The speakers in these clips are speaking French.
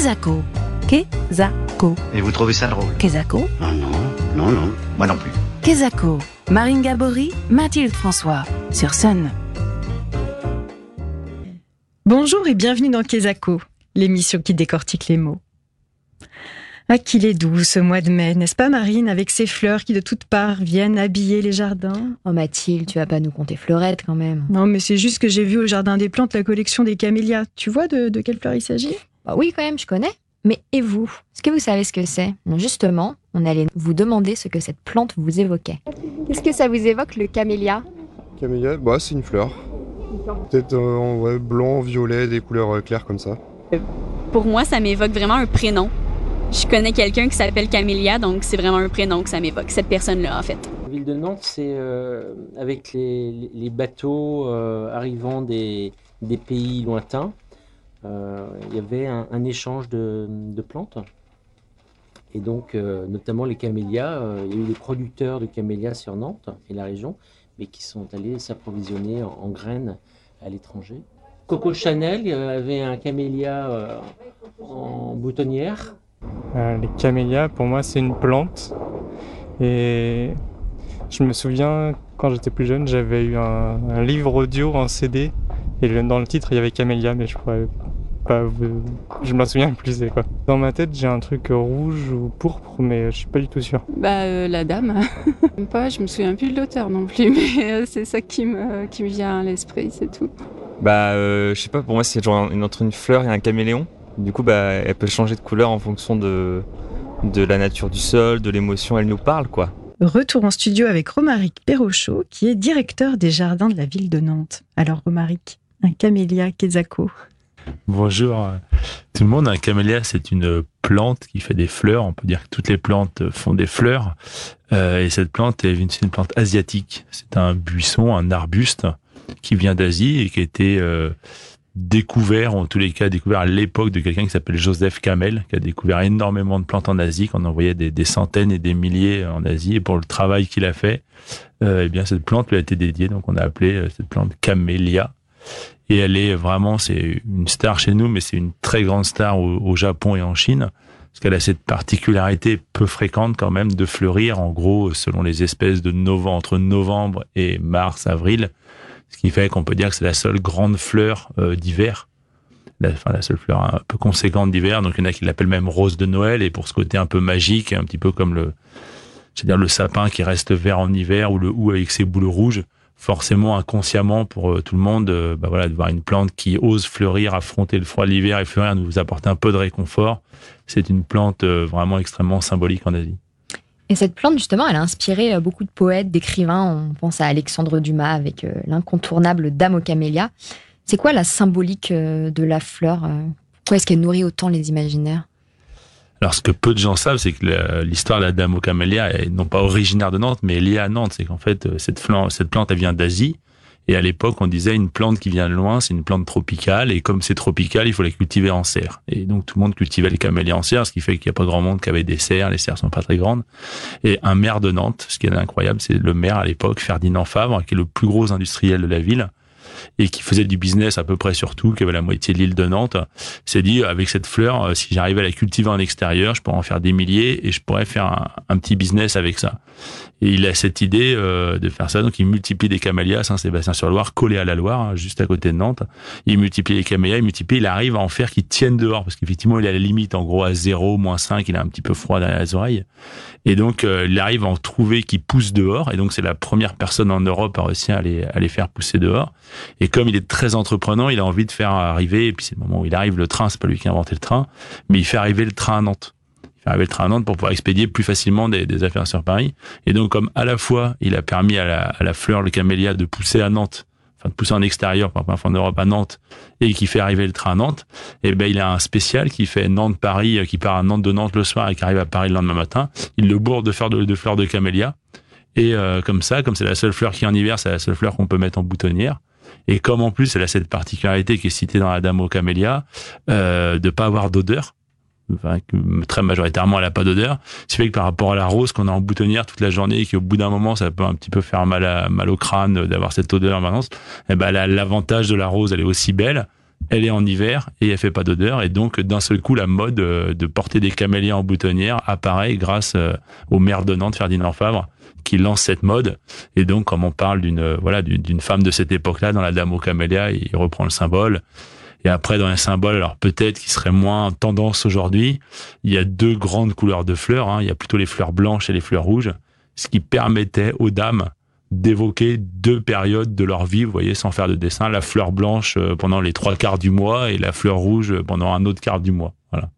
Kezako. Kezako. Et vous trouvez ça drôle Kezako. Non, non, non, non, moi non plus. Kezako. Marine Gabory, Mathilde François. Sur Sun. Bonjour et bienvenue dans Kezako, l'émission qui décortique les mots. Ah, qu'il est doux ce mois de mai, n'est-ce pas Marine, avec ces fleurs qui de toutes parts viennent habiller les jardins? Oh Mathilde, tu vas pas nous compter fleurette quand même. Non, mais c'est juste que j'ai vu au Jardin des Plantes la collection des camélias. Tu vois de, de quelle fleur il s'agit? Bah oui quand même, je connais. Mais et vous? Est-ce que vous savez ce que c'est? Justement, on allait vous demander ce que cette plante vous évoquait. Qu'est-ce que ça vous évoque le camélia? Camélia, bah c'est une fleur. Peut-être euh, en ouais, blanc, violet, des couleurs euh, claires comme ça. Pour moi, ça m'évoque vraiment un prénom. Je connais quelqu'un qui s'appelle Camélia, donc c'est vraiment un prénom que ça m'évoque, cette personne-là en fait. La ville de Nantes, c'est euh, avec les, les bateaux euh, arrivant des, des, pays lointains, il y avait un, échange de, plantes. Et donc, euh, notamment les camélias, euh, il y a eu des producteurs de camélias sur Nantes et la région, mais qui sont allés s'approvisionner en, graines à l'étranger. Coco Chanel avait un camélia en boutonnière euh, les camélias, pour moi, c'est une plante. Et je me souviens, quand j'étais plus jeune, j'avais eu un, livre audio en CD. Et dans le titre, il y avait camélia, mais je pourrais pas vous... Je m'en souviens plus, quoi. Dans ma tête, j'ai un truc rouge ou pourpre, mais je suis pas du tout sûr. Bah, euh, la dame. pas, je me souviens plus de l'auteur non plus, mais euh, c'est ça qui me, qui me vient à l'esprit, c'est tout. Bah, euh, je sais pas, pour moi, c'est genre une, entre une fleur et un caméléon. Du coup, bah, elle peut changer de couleur en fonction de, de la nature du sol, de l'émotion. Elle nous parle, quoi. Retour en studio avec Romaric Perrochot, qui est directeur des jardins de la ville de Nantes. Alors, Romaric, un camélia Kezako. Bonjour tout le monde. Un camélia, c'est une plante qui fait des fleurs. On peut dire que toutes les plantes font des fleurs. Euh, et cette plante est une, plante asiatique. C'est un buisson, un arbuste qui vient d'Asie et qui a été euh, découvert, en tous les cas découvert à l'époque de quelqu'un qui s'appelle Joseph Kamel, qui a découvert énormément de plantes en Asie, qu'on envoyait des, des, centaines et des milliers en Asie. Et pour le travail qu'il a fait, euh, eh bien cette plante lui a été dédiée. Donc on a appelé cette plante camélia. Et elle est vraiment, c'est une star chez nous, mais c'est une très grande star au, Japon et en Chine, parce qu'elle a cette particularité peu fréquente quand même de fleurir, en gros, selon les espèces de novembre, entre novembre et mars, avril, ce qui fait qu'on peut dire que c'est la seule grande fleur euh, d'hiver. La, enfin, la seule fleur un peu conséquente d'hiver. Donc, il y en a qui l'appellent même rose de Noël. Et pour ce côté un peu magique, un petit peu comme le, c'est-à-dire le sapin qui reste vert en hiver ou le hou avec ses boules rouges. Forcément, inconsciemment pour euh, tout le monde, euh, bah voilà, de voir une plante qui ose fleurir, affronter le froid de l'hiver et fleurir, nous apporter un peu de réconfort. C'est une plante euh, vraiment extrêmement symbolique en Asie. Et cette plante, justement, elle a inspiré beaucoup de poètes, d'écrivains. On pense à Alexandre Dumas avec l'incontournable Dame aux camélias. C'est quoi la symbolique de la fleur Pourquoi est-ce qu'elle nourrit autant les imaginaires? Alors, ce que peu de gens savent, c'est que l'histoire de la Dame aux camélias est non pas originaire de Nantes, mais liée à Nantes. C'est qu'en fait, cette, cette plante, elle vient d'Asie. Et à l'époque, on disait une plante qui vient de loin, c'est une plante tropicale. Et comme c'est tropical, il faut la cultiver en serre. Et donc, tout le monde cultivait les camélias en serre, ce qui fait qu'il n'y a pas grand monde qui avait des serres. Les serres sont pas très grandes. Et un maire de Nantes, ce qui est incroyable, c'est le maire à l'époque, Ferdinand Favre, qui est le plus gros industriel de la ville et qui faisait du business à peu près sur tout, qui avait la moitié de l'île de Nantes, s'est dit avec cette fleur, si j'arrivais à la cultiver en extérieur, je pourrais en faire des milliers et je pourrais faire un, petit business avec ça. Et il a cette idée euh, de faire ça, donc il multiplie des camélias Saint-Sébastien-sur-Loire, collé à la Loire, hein, juste à côté de Nantes. Il multiplie les camélias, il multiplie, il arrive à en faire qui tiennent dehors, parce qu'effectivement il à la limite, en gros à 0, moins 5, il a un petit peu froid derrière les oreilles. Et donc euh, il arrive à en trouver qui poussent dehors, et donc c'est la première personne en Europe à réussir à les, à les faire pousser dehors. Et comme il est très entreprenant, il a envie de faire arriver, et puis c'est le moment où il arrive le train, c'est pas lui qui a inventé le train, mais il fait arriver le train à Nantes. Il fait arriver le train à Nantes pour pouvoir expédier plus facilement des, affaires sur Paris. Et donc comme à la fois il a permis à la, fleur, le camélia, de pousser à Nantes, enfin de pousser en extérieur, par exemple en Europe à Nantes, et qui fait arriver le train à Nantes, et ben il a un spécial qui fait Nantes-Paris, qui part à Nantes de Nantes le soir et qui arrive à Paris le lendemain matin. Il le bourre de fleurs de, de camélia. Et euh, comme ça, comme c'est la seule fleur qui en hiver, c'est la seule fleur qu'on peut mettre en boutonnière. Et comme en plus elle a cette particularité qui est citée dans la Dame aux camélias, euh, de pas avoir d'odeur, enfin, très majoritairement elle a pas d'odeur, ce qui fait que par rapport à la rose qu'on a en boutonnière toute la journée et qu'au bout d'un moment ça peut un petit peu faire mal, à, mal au crâne d'avoir cette odeur maintenant, eh ben, l'avantage de la rose, elle est aussi belle, elle est en hiver et elle fait pas d'odeur. Et donc, d'un seul coup, la mode euh, de porter des camélias en boutonnière apparaît grâce au maire de Ferdinand Favre, qui lance cette mode. Et donc, comme on parle d'une euh, voilà d'une femme de cette époque-là, dans la Dame aux camélias, il reprend le symbole. Et après, dans les symboles, alors peut-être qui serait moins tendance aujourd'hui, il y a deux grandes couleurs de fleurs. Hein. Il y a plutôt les fleurs blanches et les fleurs rouges, ce qui permettait aux dames d'évoquer deux périodes de leur vie, vous voyez, sans faire de dessin, la fleur blanche euh, pendant les trois quarts du mois et la fleur rouge pendant un autre quart du mois. Voilà.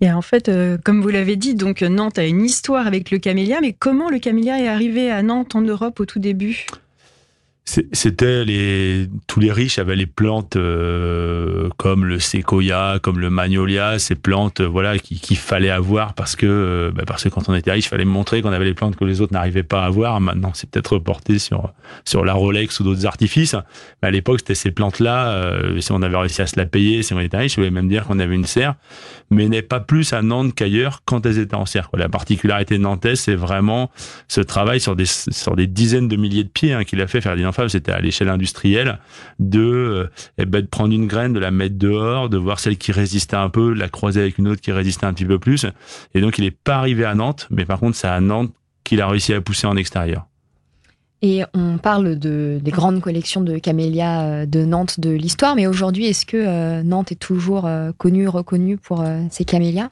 Et en fait, euh, comme vous l'avez dit, donc Nantes a une histoire avec le camélia, mais comment le camélia est arrivé à Nantes en Europe au tout début? C'était les tous les riches avaient les plantes euh, comme le séquoia, comme le magnolia, ces plantes voilà qu'il fallait avoir parce que euh, bah, parce que quand on était riche, il fallait montrer qu'on avait les plantes que les autres n'arrivaient pas à avoir. Maintenant, c'est peut-être reporté sur sur la Rolex ou d'autres artifices. Mais à l'époque, c'était ces plantes-là. Euh, si on avait réussi à se la payer, si on était riche, je voulais même dire qu'on avait une serre, mais n'est pas plus à Nantes qu'ailleurs quand elles étaient en serre. La particularité Nantes, c'est vraiment ce travail sur des sur des dizaines de milliers de pieds hein, qu'il a fait Ferdinand c'était à l'échelle industrielle, de, euh, eh ben, de prendre une graine, de la mettre dehors, de voir celle qui résistait un peu, la croiser avec une autre qui résistait un petit peu plus. Et donc, il n'est pas arrivé à Nantes, mais par contre, c'est à Nantes qu'il a réussi à pousser en extérieur. Et on parle de, des grandes collections de camélias euh, de Nantes de l'histoire, mais aujourd'hui, est-ce que euh, Nantes est toujours connue, reconnue pour ses camélias?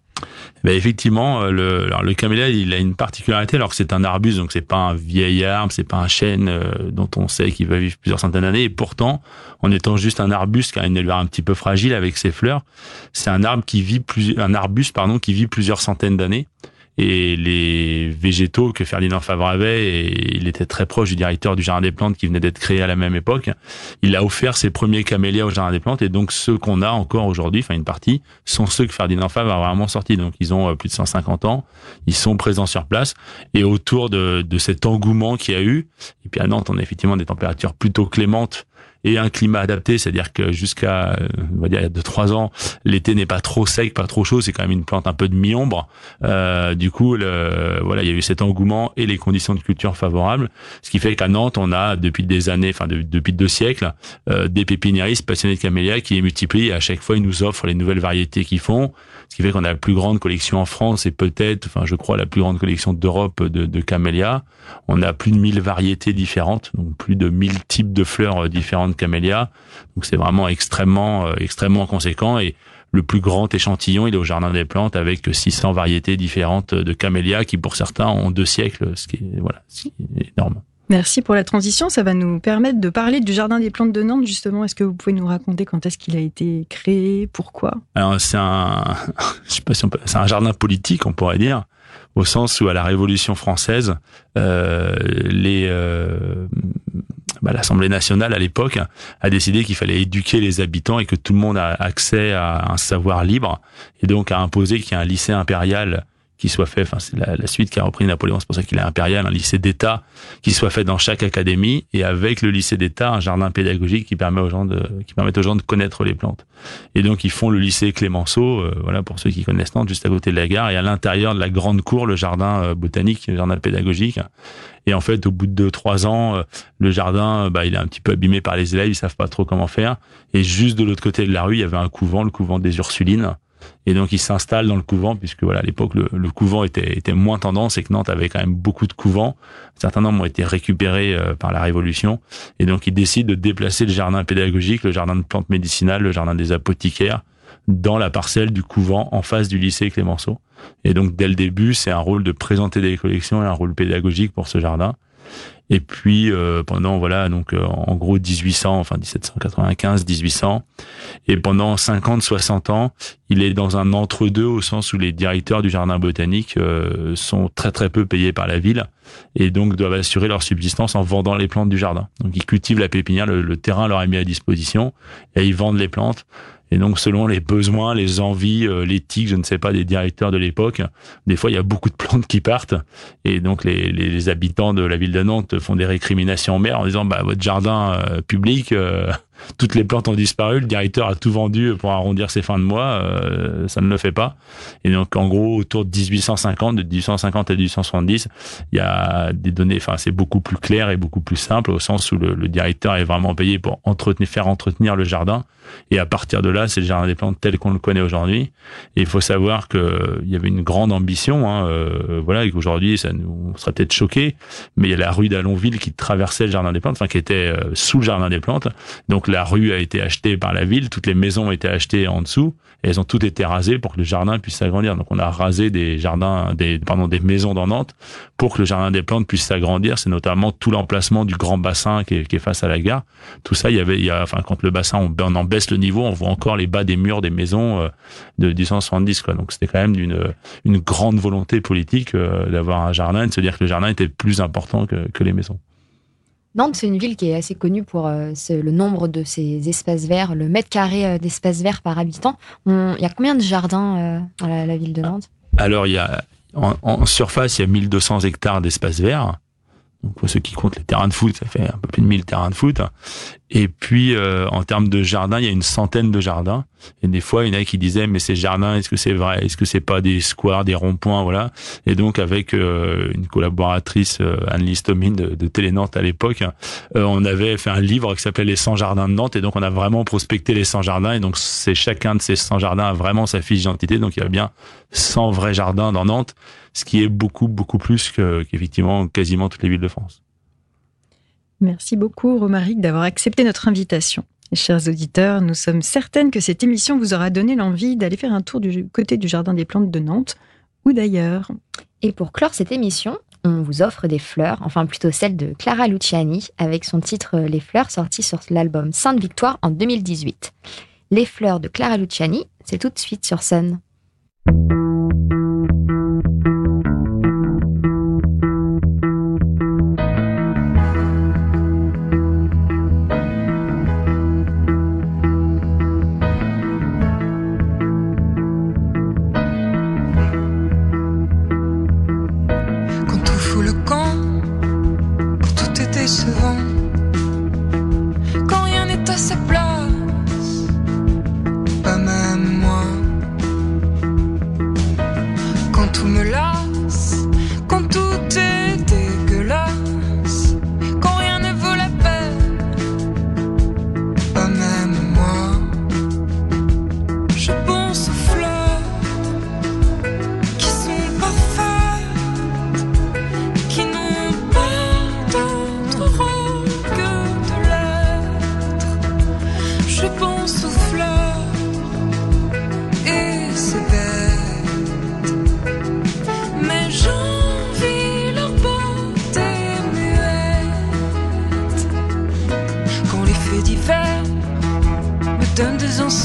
Ben effectivement, euh, le, alors camélia, il a une particularité, alors que c'est un arbuste, donc c'est pas un vieil arbre, c'est pas un chêne euh, dont on sait qu'il va vivre plusieurs centaines d'années. Et pourtant, en étant juste un arbuste qui a une éleveur un petit peu fragile avec ses fleurs, c'est un arbre qui vit plus, un arbuste pardon qui vit plusieurs centaines d'années et les végétaux que Ferdinand Favre avait, et il était très proche du directeur du Jardin des Plantes qui venait d'être créé à la même époque. Il a offert ses premiers camélias au Jardin des Plantes, et donc ceux qu'on a encore aujourd'hui, enfin une partie, sont ceux que Ferdinand Favre a vraiment sortis. Donc ils ont euh, plus de 150 ans, ils sont présents sur place, et autour de, de cet engouement qu'il y a eu, et puis à Nantes, on a effectivement des températures plutôt clémentes, et un climat adapté, c'est-à-dire que jusqu'à, euh, on va dire, deux trois ans, l'été n'est pas trop sec, pas trop chaud, c'est quand même une plante un peu de mi-ombre. Euh, du coup, le, voilà, il y a eu cet engouement et les conditions de culture favorables, ce qui fait qu'à Nantes, on a depuis des années, enfin depuis deux siècles, euh, des pépiniéristes passionnés de camélias qui les multiplient et à chaque fois ils nous offrent les nouvelles variétés qu'ils font, ce qui fait qu'on a la plus grande collection en France et peut-être, enfin je crois, la plus grande collection d'Europe de, de camélias. On a plus de 1000 variétés différentes, donc plus de 1000 types de fleurs différentes camélia. Donc c'est vraiment extrêmement, euh, extrêmement conséquent et le plus grand échantillon, il est au Jardin des Plantes avec 600 variétés différentes de camélias qui pour certains ont deux siècles, ce qui est, voilà, ce qui est énorme. Merci pour la transition. Ça va nous permettre de parler du Jardin des Plantes de Nantes, justement. Est-ce que vous pouvez nous raconter quand est-ce qu'il a été créé? Pourquoi? Alors, c'est un, je sais pas si on peut, c'est un jardin politique, on pourrait dire, au sens où à la Révolution française, euh, les, euh, bah, l'Assemblée nationale à l'époque a décidé qu'il fallait éduquer les habitants et que tout le monde a accès à un savoir libre et donc a imposé qu'il y ait un lycée impérial qui soit fait, enfin c'est la, suite qui a repris Napoléon, c'est pour ça qu'il est impérial, un lycée d'État qui soit fait dans chaque académie et avec le lycée d'État un jardin pédagogique qui permet aux gens de qui permet aux gens de connaître les plantes. Et donc ils font le lycée Clémenceau, euh, voilà pour ceux qui connaissent Nantes, juste à côté de la gare et à l'intérieur de la grande cour le jardin euh, botanique, le jardin pédagogique. Et en fait au bout de trois ans, euh, le jardin bah il est un petit peu abîmé par les élèves, ils savent pas trop comment faire. Et juste de l'autre côté de la rue il y avait un couvent, le couvent des Ursulines et donc il s'installe dans le couvent puisque voilà à l'époque le, couvent était, était moins tendance et que Nantes avait quand même beaucoup de couvents. Certains nombres ont été récupérés euh, par la Révolution et donc il décide de déplacer le jardin pédagogique, le jardin de plantes médicinales, le jardin des apothicaires dans la parcelle du couvent en face du lycée Clémenceau. Et donc dès le début, c'est un rôle de présenter des collections et un rôle pédagogique pour ce jardin. Et puis euh, pendant voilà donc euh, en gros 1800 enfin 1795 1800 et pendant 50 60 ans, il est dans un entre-deux au sens où les directeurs du jardin botanique euh, sont très très peu payés par la ville et donc doivent assurer leur subsistance en vendant les plantes du jardin. Donc ils cultivent la pépinière, le, le terrain leur est mis à disposition et ils vendent les plantes et donc, selon les besoins, les envies, euh, l'éthique, je ne sais pas, des directeurs de l'époque, des fois, il y a beaucoup de plantes qui partent. Et donc, les, les, habitants de la ville de Nantes font des récriminations en mer en disant, bah, votre jardin euh, public, euh, toutes les plantes ont disparu, le directeur a tout vendu pour arrondir ses fins de mois, euh, ça ne le fait pas. Et donc en gros autour de 1850, de 1850 à 1870, il y a des données, enfin c'est beaucoup plus clair et beaucoup plus simple au sens où le, le directeur est vraiment payé pour entretenir, faire entretenir le jardin. Et à partir de là, c'est le jardin des plantes tel qu'on le connaît aujourd'hui. Et il faut savoir que il y avait une grande ambition, hein, euh, voilà, et qu'aujourd'hui ça nous on serait peut-être choqué, mais il y a la rue d'Alonville qui traversait le jardin des plantes, enfin qui était euh, sous le jardin des plantes. Donc la rue a été achetée par la ville, toutes les maisons ont été achetées en dessous, et elles ont toutes été rasées pour que le jardin puisse s'agrandir. Donc on a rasé des jardins, des pardon, des maisons dans Nantes pour que le jardin des plantes puisse s'agrandir. C'est notamment tout l'emplacement du grand bassin qui est, qui est, face à la gare. Tout ça, il y avait, il y a, enfin quand le bassin on, en baisse le niveau, on voit encore les bas des murs des maisons euh, de 1870. Quoi. Donc c'était quand même d'une une grande volonté politique euh, d'avoir un jardin et de se dire que le jardin était plus important que, que les maisons. Nantes, c'est une ville qui est assez connue pour euh, le nombre de ses espaces verts, le mètre carré euh, d'espace vert par habitant. Il y a combien de jardins euh, dans la, ville de Nantes? Alors, il y a, en, en, surface, il y a 1200 hectares d'espace vert. Donc, pour ceux qui comptent les terrains de foot, ça fait un peu plus de 1000 terrains de foot. Et puis, euh, en termes de jardins, il y a une centaine de jardins. Et des fois, il y en a qui disaient, mais ces jardins, est-ce que c'est vrai? Est-ce que c'est pas des squares, des ronds-points? Voilà. Et donc, avec euh, une collaboratrice, euh, Anne-Lise Tomine de, de Télé Nantes à l'époque, euh, on avait fait un livre qui s'appelait Les 100 jardins de Nantes. Et donc, on a vraiment prospecté les 100 jardins. Et donc, c'est chacun de ces 100 jardins a vraiment sa fiche d'identité. Donc, il y a bien 100 vrais jardins dans Nantes, ce qui est beaucoup, beaucoup plus qu'effectivement quasiment toutes les villes de France. Merci beaucoup, Romaric, d'avoir accepté notre invitation. Chers auditeurs, nous sommes certaines que cette émission vous aura donné l'envie d'aller faire un tour du côté du Jardin des Plantes de Nantes ou d'ailleurs. Et pour clore cette émission, on vous offre des fleurs, enfin plutôt celle de Clara Luciani, avec son titre Les fleurs sorti sur l'album Sainte Victoire en 2018. Les fleurs de Clara Luciani, c'est tout de suite sur Sun.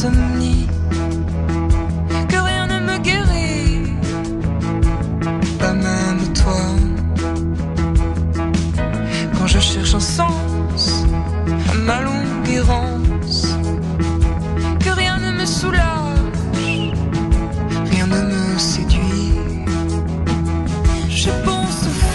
que rien ne me guérit, pas même toi. Quand je cherche un sens à ma longue errance, que rien ne me soulage, rien ne me séduit. Je pense.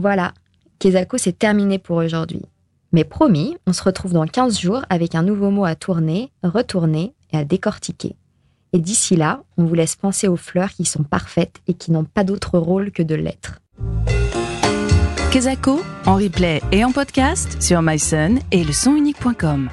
Voilà, Kezako, c'est terminé pour aujourd'hui. Mais promis, on se retrouve dans 15 jours avec un nouveau mot à tourner, retourner et à décortiquer. Et d'ici là, on vous laisse penser aux fleurs qui sont parfaites et qui n'ont pas d'autre rôle que de l'être. Kezako, en replay et en podcast sur myson et le sonunique.com.